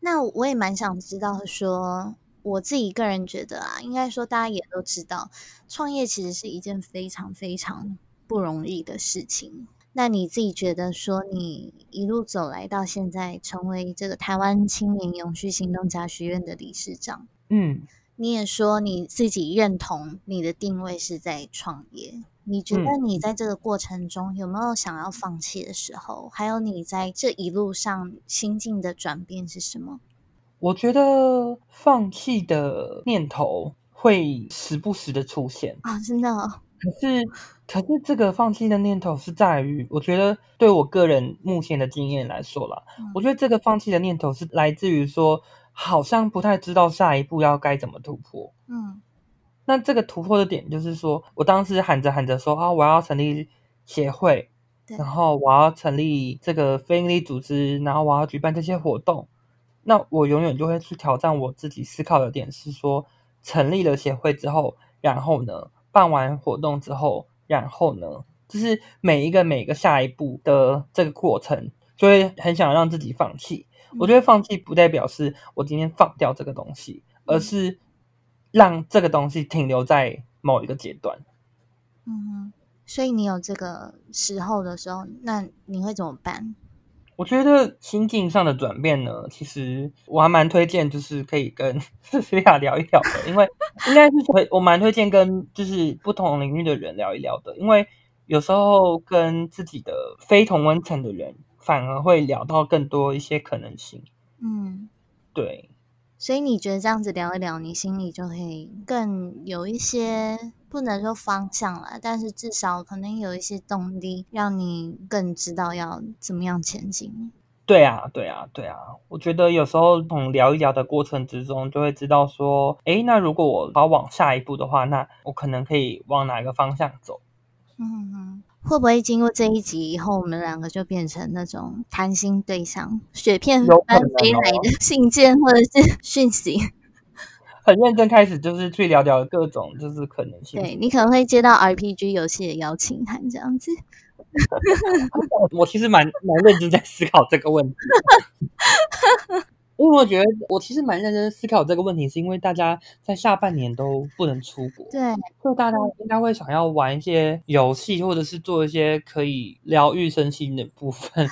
那我也蛮想知道，说我自己个人觉得啊，应该说大家也都知道，创业其实是一件非常非常不容易的事情。那你自己觉得说，你一路走来到现在，成为这个台湾青年永续行动家学院的理事长，嗯，你也说你自己认同你的定位是在创业。你觉得你在这个过程中有没有想要放弃的时候？还有你在这一路上心境的转变是什么？我觉得放弃的念头会时不时的出现啊，真的。可是，可是这个放弃的念头是在于，我觉得对我个人目前的经验来说啦，我觉得这个放弃的念头是来自于说，好像不太知道下一步要该怎么突破。嗯。那这个突破的点就是说，我当时喊着喊着说啊，我要成立协会，然后我要成立这个非营利组织，然后我要举办这些活动。那我永远就会去挑战我自己思考的点是说，成立了协会之后，然后呢，办完活动之后，然后呢，就是每一个每一个下一步的这个过程，就会很想让自己放弃。我觉得放弃不代表是我今天放掉这个东西，而是。让这个东西停留在某一个阶段，嗯，所以你有这个时候的时候，那你会怎么办？我觉得心境上的转变呢，其实我还蛮推荐，就是可以跟思思亚聊一聊的，因为应该是会我蛮推荐跟就是不同领域的人聊一聊的，因为有时候跟自己的非同温层的人，反而会聊到更多一些可能性。嗯，对。所以你觉得这样子聊一聊，你心里就会更有一些不能说方向了，但是至少可能有一些动力，让你更知道要怎么样前进。对啊，对啊，对啊！我觉得有时候从聊一聊的过程之中，就会知道说，哎，那如果我要往下一步的话，那我可能可以往哪个方向走？嗯哼。会不会经过这一集以后，我们两个就变成那种谈心对象？雪片般飞来的信件或者是 讯息，很认真开始就是去聊聊各种就是可能性。对你可能会接到 RPG 游戏的邀请函这样子。我其实蛮蛮认真在思考这个问题。因为我觉得我其实蛮认真思考这个问题，是因为大家在下半年都不能出国，对，所以大家应该会想要玩一些游戏，或者是做一些可以疗愈身心的部分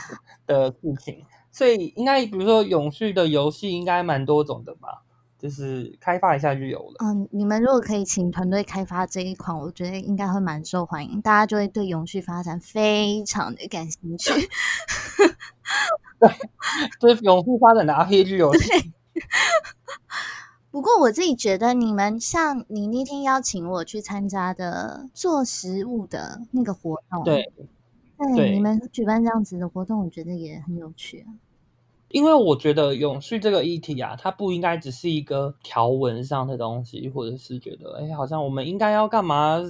的事情。所以应该比如说永续的游戏应该蛮多种的吧，就是开发一下就有了。嗯，你们如果可以请团队开发这一款，我觉得应该会蛮受欢迎，大家就会对永续发展非常的感兴趣。对，就是永续发展的 RPG 游戏。不过我自己觉得，你们像你那天邀请我去参加的做食物的那个活动，对，对，你们举办这样子的活动，我觉得也很有趣啊。因为我觉得永续这个议题啊，它不应该只是一个条文上的东西，或者是觉得哎，好像我们应该要干嘛？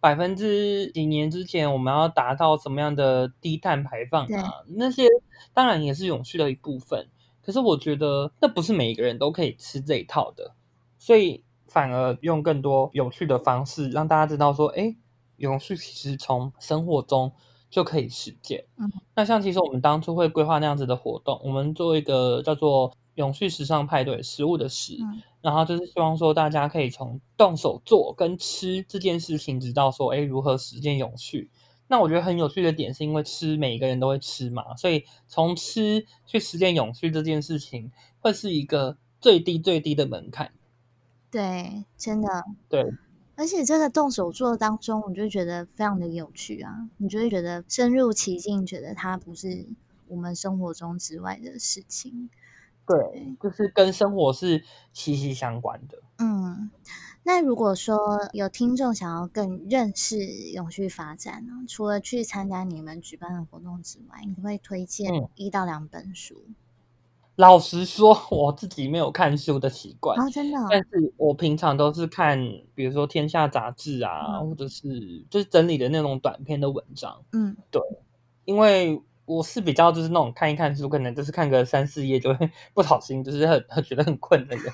百分之几年之前，我们要达到什么样的低碳排放啊？那些当然也是永续的一部分。可是我觉得那不是每一个人都可以吃这一套的，所以反而用更多有趣的方式，让大家知道说，哎，永续其实从生活中就可以实践。嗯，那像其实我们当初会规划那样子的活动，我们做一个叫做永续时尚派对，食物的食。然后就是希望说，大家可以从动手做跟吃这件事情，知道说，哎，如何实践永续。那我觉得很有趣的点是因为吃，每一个人都会吃嘛，所以从吃去实践永续这件事情，会是一个最低最低的门槛。对，真的对。而且这个动手做当中，我就觉得非常的有趣啊！你就会觉得深入其境，觉得它不是我们生活中之外的事情。对，就是跟生活是息息相关的。嗯，那如果说有听众想要更认识永续发展呢，除了去参加你们举办的活动之外，你会推荐一到两本书？老实说，我自己没有看书的习惯啊，真的。但是我平常都是看，比如说《天下》杂志啊，或者是就是整理的那种短篇的文章。嗯，对，因为我是比较就是那种看一看书，可能就是看个三四页就会 不小心，就是很很觉得很困的人。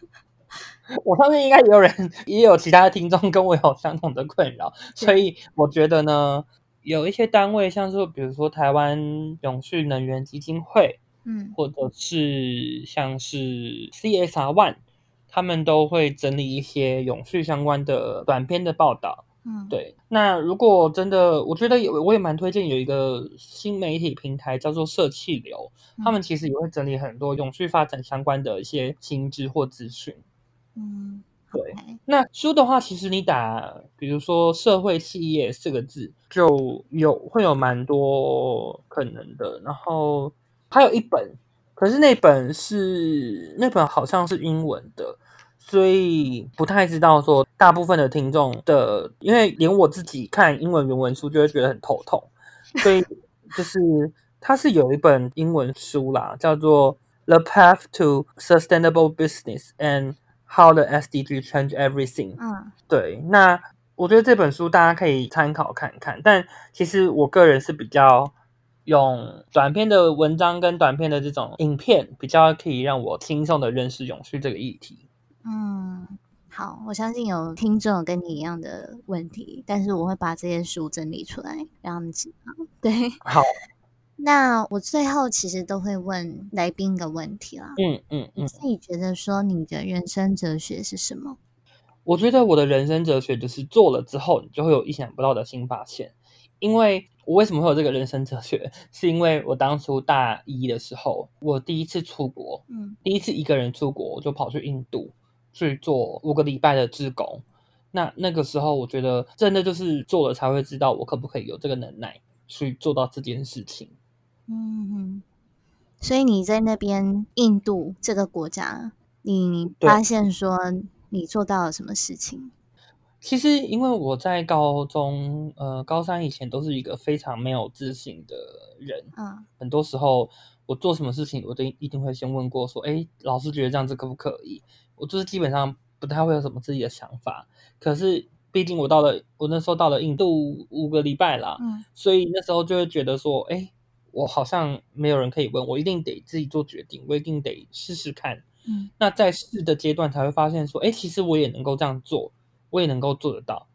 我相信应该也有人，也有其他的听众跟我有相同的困扰，所以我觉得呢，有一些单位，像是比如说台湾永续能源基金会。嗯，或者是像是 CSR One，他们都会整理一些永续相关的短篇的报道。嗯，对。那如果真的，我觉得有，我也蛮推荐有一个新媒体平台叫做社气流，他们其实也会整理很多永续发展相关的一些新知或资讯。嗯，对。那书的话，其实你打，比如说社会企业四个字，就有会有蛮多可能的。然后。还有一本，可是那本是那本好像是英文的，所以不太知道说大部分的听众的，因为连我自己看英文原文书就会觉得很头痛，所以就是它是有一本英文书啦，叫做《The Path to Sustainable Business and How the SDG Change Everything》。嗯，对，那我觉得这本书大家可以参考看看，但其实我个人是比较。用短篇的文章跟短篇的这种影片，比较可以让我轻松的认识永续这个议题。嗯，好，我相信有听众跟你一样的问题，但是我会把这些书整理出来，让他们知道。对，好。那我最后其实都会问来宾一个问题啦。嗯嗯嗯，自己觉得说你的人生哲学是什么？我觉得我的人生哲学就是做了之后，你就会有意想不到的新发现，因为。我为什么会有这个人生哲学？是因为我当初大一的时候，我第一次出国，嗯，第一次一个人出国，我就跑去印度去做五个礼拜的志工。那那个时候，我觉得真的就是做了才会知道我可不可以有这个能耐去做到这件事情。嗯哼，所以你在那边印度这个国家，你发现说你做到了什么事情？其实，因为我在高中，呃，高三以前都是一个非常没有自信的人。嗯，很多时候我做什么事情，我都一定会先问过，说：“哎，老师觉得这样子可不可以？”我就是基本上不太会有什么自己的想法。可是，毕竟我到了，我那时候到了印度五个礼拜啦，嗯，所以那时候就会觉得说：“哎，我好像没有人可以问，我一定得自己做决定，我一定得试试看。”嗯，那在试的阶段才会发现说：“哎，其实我也能够这样做。”我也能够做得到，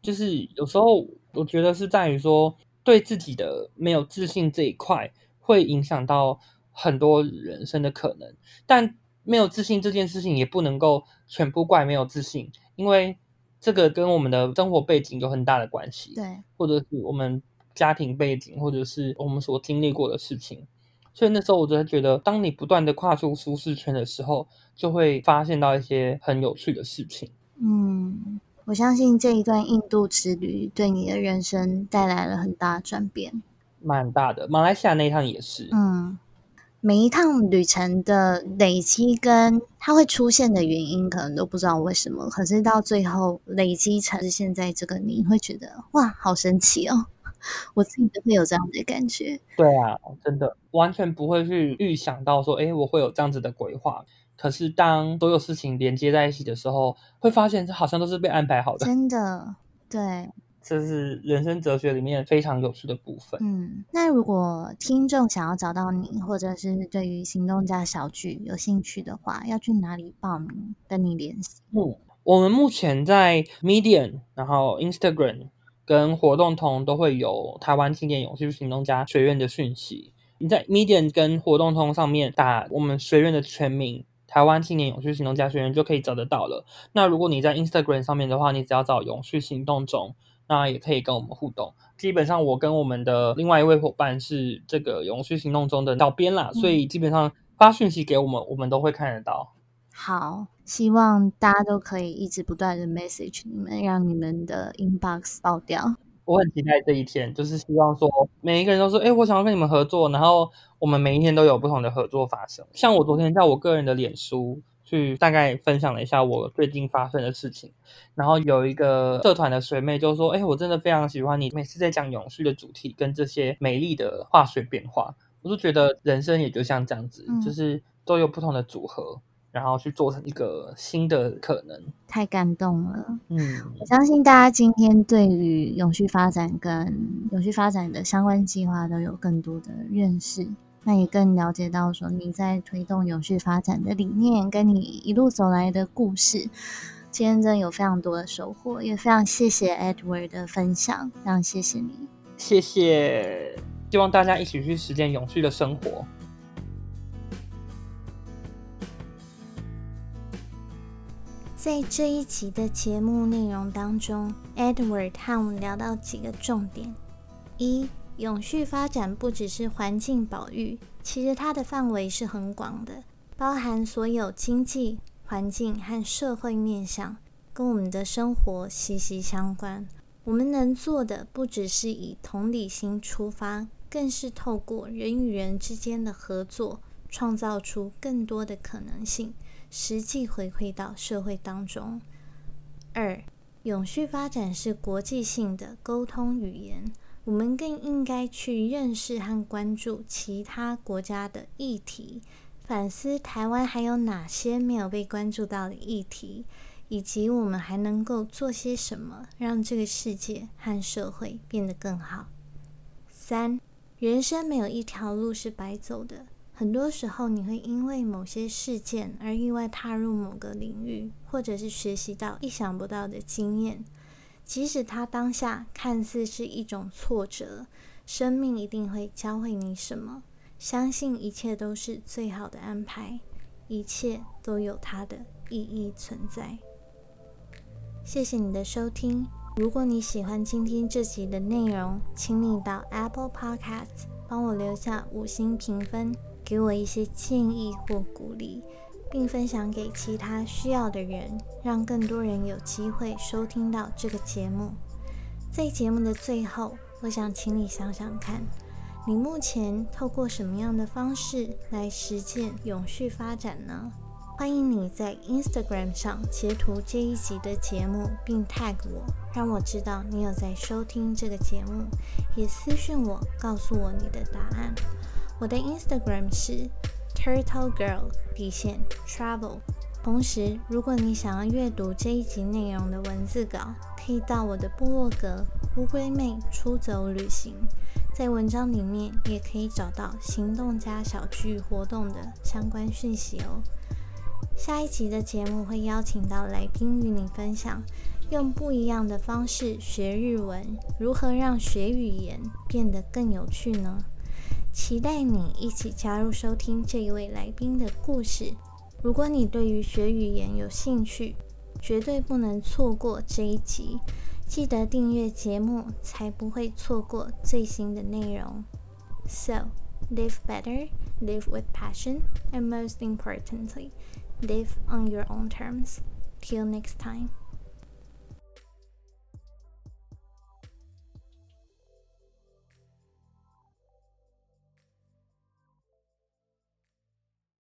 就是有时候我觉得是在于说对自己的没有自信这一块，会影响到很多人生的可能。但没有自信这件事情也不能够全部怪没有自信，因为这个跟我们的生活背景有很大的关系，对，或者是我们家庭背景，或者是我们所经历过的事情。所以那时候我就觉得，当你不断的跨出舒适圈的时候，就会发现到一些很有趣的事情。嗯，我相信这一段印度之旅对你的人生带来了很大转变，蛮大的。马来西亚那一趟也是。嗯，每一趟旅程的累积跟它会出现的原因，可能都不知道为什么，可是到最后累积成现在这个，你会觉得哇，好神奇哦！我自己都会有这样的感觉。对啊，真的完全不会去预想到说，哎，我会有这样子的规划。可是，当所有事情连接在一起的时候，会发现这好像都是被安排好的。真的，对，这是人生哲学里面非常有趣的部分。嗯，那如果听众想要找到你，或者是对于行动家小聚有兴趣的话，要去哪里报名跟你联系？嗯，我们目前在 Medium，然后 Instagram 跟活动通都会有台湾青年永续行动家学院的讯息。你在 Medium 跟活动通上面打我们学院的全名。台湾青年永续行动家学院就可以找得到了。那如果你在 Instagram 上面的话，你只要找永续行动中，那也可以跟我们互动。基本上，我跟我们的另外一位伙伴是这个永续行动中的导编啦，所以基本上发讯息给我们，我们都会看得到。好，希望大家都可以一直不断的 message 你们，让你们的 inbox 爆掉。我很期待这一天，就是希望说每一个人都说，哎，我想要跟你们合作，然后我们每一天都有不同的合作发生。像我昨天在我个人的脸书。去大概分享了一下我最近发生的事情，然后有一个社团的水妹就说：“哎，我真的非常喜欢你每次在讲永续的主题跟这些美丽的化学变化。”我就觉得人生也就像这样子，就是都有不同的组合，然后去做成一个新的可能。太感动了，嗯，我相信大家今天对于永续发展跟永续发展的相关计划都有更多的认识。那也更了解到说你在推动永续发展的理念，跟你一路走来的故事。今天真的有非常多的收获，也非常谢谢 Edward 的分享，非常谢谢你，谢谢。希望大家一起去实践永续的生活。在这一集的节目内容当中，Edward 和我们聊到几个重点：一。永续发展不只是环境保育，其实它的范围是很广的，包含所有经济、环境和社会面向，跟我们的生活息息相关。我们能做的不只是以同理心出发，更是透过人与人之间的合作，创造出更多的可能性，实际回馈到社会当中。二，永续发展是国际性的沟通语言。我们更应该去认识和关注其他国家的议题，反思台湾还有哪些没有被关注到的议题，以及我们还能够做些什么，让这个世界和社会变得更好。三，人生没有一条路是白走的，很多时候你会因为某些事件而意外踏入某个领域，或者是学习到意想不到的经验。即使它当下看似是一种挫折，生命一定会教会你什么。相信一切都是最好的安排，一切都有它的意义存在。谢谢你的收听。如果你喜欢今天这集的内容，请你到 Apple Podcast 帮我留下五星评分，给我一些建议或鼓励。并分享给其他需要的人，让更多人有机会收听到这个节目。在节目的最后，我想请你想想看，你目前透过什么样的方式来实践永续发展呢？欢迎你在 Instagram 上截图这一集的节目，并 tag 我，让我知道你有在收听这个节目，也私讯我告诉我你的答案。我的 Instagram 是。Turtle Girl 底线 Travel。同时，如果你想要阅读这一集内容的文字稿，可以到我的部落格乌龟妹出走旅行，在文章里面也可以找到行动家小聚活动的相关讯息哦。下一集的节目会邀请到来宾与你分享，用不一样的方式学日文，如何让学语言变得更有趣呢？期待你一起加入收听这一位来宾的故事。如果你对于学语言有兴趣，绝对不能错过这一集。记得订阅节目，才不会错过最新的内容。So, live better, live with passion, and most importantly, live on your own terms. Till next time.